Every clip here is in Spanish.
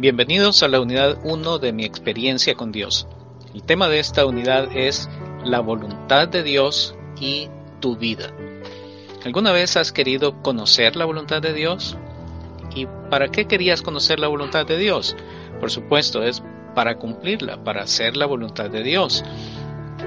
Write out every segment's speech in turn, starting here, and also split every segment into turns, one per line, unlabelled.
Bienvenidos a la unidad 1 de mi experiencia con Dios. El tema de esta unidad es la voluntad de Dios y tu vida. ¿Alguna vez has querido conocer la voluntad de Dios? ¿Y para qué querías conocer la voluntad de Dios? Por supuesto, es para cumplirla, para hacer la voluntad de Dios.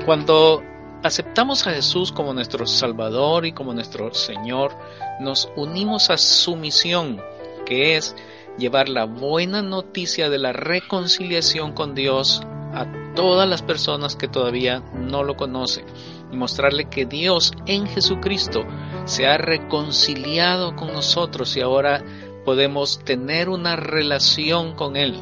Cuando aceptamos a Jesús como nuestro Salvador y como nuestro Señor, nos unimos a su misión, que es llevar la buena noticia de la reconciliación con Dios a todas las personas que todavía no lo conocen y mostrarle que Dios en Jesucristo se ha reconciliado con nosotros y ahora podemos tener una relación con Él.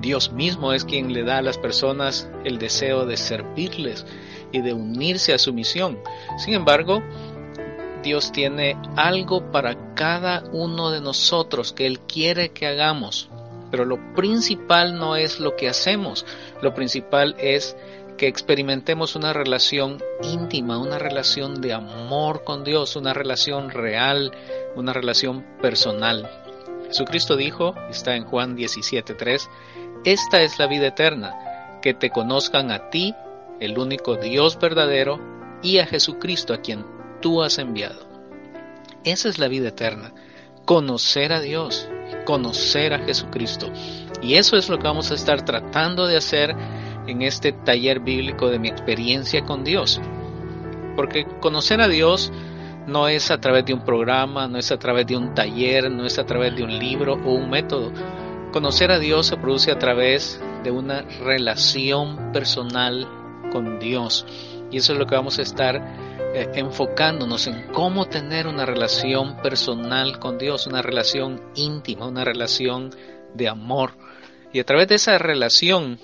Dios mismo es quien le da a las personas el deseo de servirles y de unirse a su misión. Sin embargo, Dios tiene algo para cada uno de nosotros que Él quiere que hagamos. Pero lo principal no es lo que hacemos, lo principal es que experimentemos una relación íntima, una relación de amor con Dios, una relación real, una relación personal. Jesucristo dijo, está en Juan 17:3, esta es la vida eterna, que te conozcan a ti, el único Dios verdadero, y a Jesucristo a quien tú has enviado. Esa es la vida eterna, conocer a Dios, conocer a Jesucristo. Y eso es lo que vamos a estar tratando de hacer en este taller bíblico de mi experiencia con Dios. Porque conocer a Dios no es a través de un programa, no es a través de un taller, no es a través de un libro o un método. Conocer a Dios se produce a través de una relación personal con Dios. Y eso es lo que vamos a estar eh, enfocándonos en cómo tener una relación personal con Dios, una relación íntima, una relación de amor. Y a través de esa relación,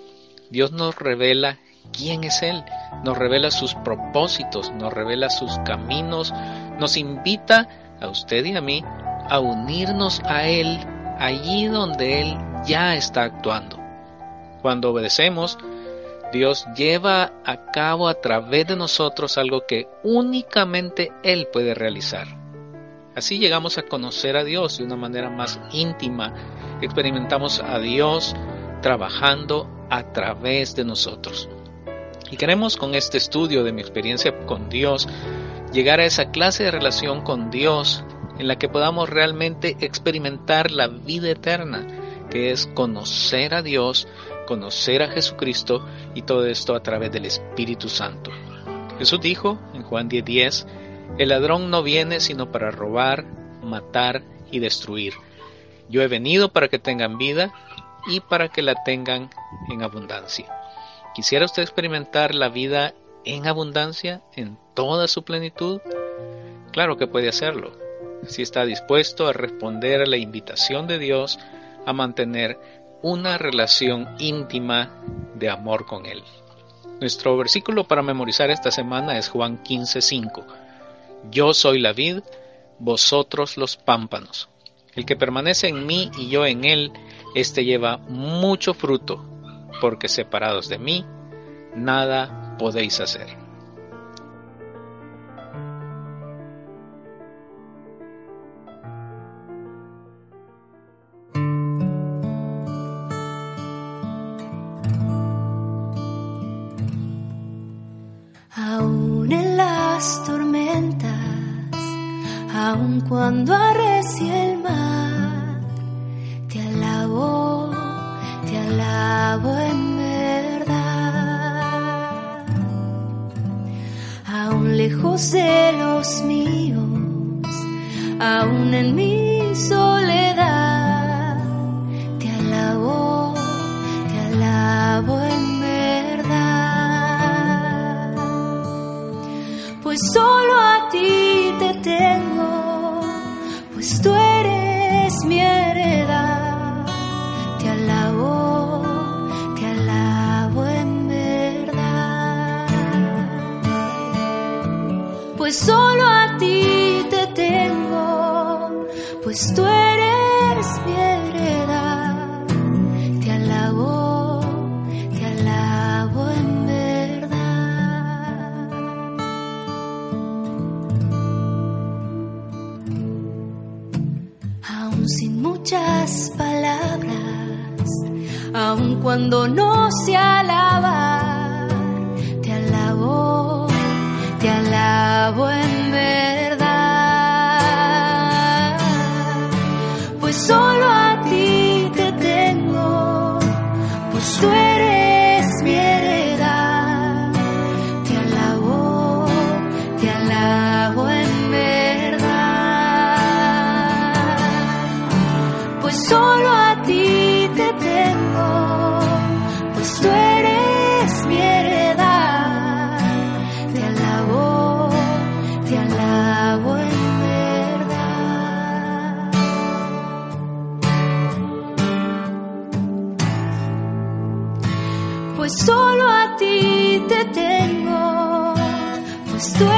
Dios nos revela quién es Él, nos revela sus propósitos, nos revela sus caminos, nos invita a usted y a mí a unirnos a Él allí donde Él ya está actuando. Cuando obedecemos, Dios lleva a cabo a través de nosotros algo que únicamente Él puede realizar. Así llegamos a conocer a Dios de una manera más íntima, experimentamos a Dios trabajando a través de nosotros. Y queremos con este estudio de mi experiencia con Dios llegar a esa clase de relación con Dios en la que podamos realmente experimentar la vida eterna, que es conocer a Dios conocer a Jesucristo y todo esto a través del Espíritu Santo. Jesús dijo en Juan 10:10, el ladrón no viene sino para robar, matar y destruir. Yo he venido para que tengan vida y para que la tengan en abundancia. ¿Quisiera usted experimentar la vida en abundancia, en toda su plenitud? Claro que puede hacerlo, si está dispuesto a responder a la invitación de Dios a mantener una relación íntima de amor con Él. Nuestro versículo para memorizar esta semana es Juan 15:5. Yo soy la vid, vosotros los pámpanos. El que permanece en mí y yo en él, éste lleva mucho fruto, porque separados de mí, nada podéis hacer.
Cuando arrecie el mar. Te alabo, te alabo en verdad. Aún lejos de los míos, aún en mi eres mi heredad. Te alabo, te alabo en verdad. Pues solo a ti te tengo, pues tú muchas palabras aun cuando no se alaba, te alabo, te alabo en verdad. Pues solo a ti te tengo, pues tú eres solo a ti te tengo, pues tú eres mi heredad. Te alabo, te alabo en verdad. Pues solo a ti te tengo, pues tú eres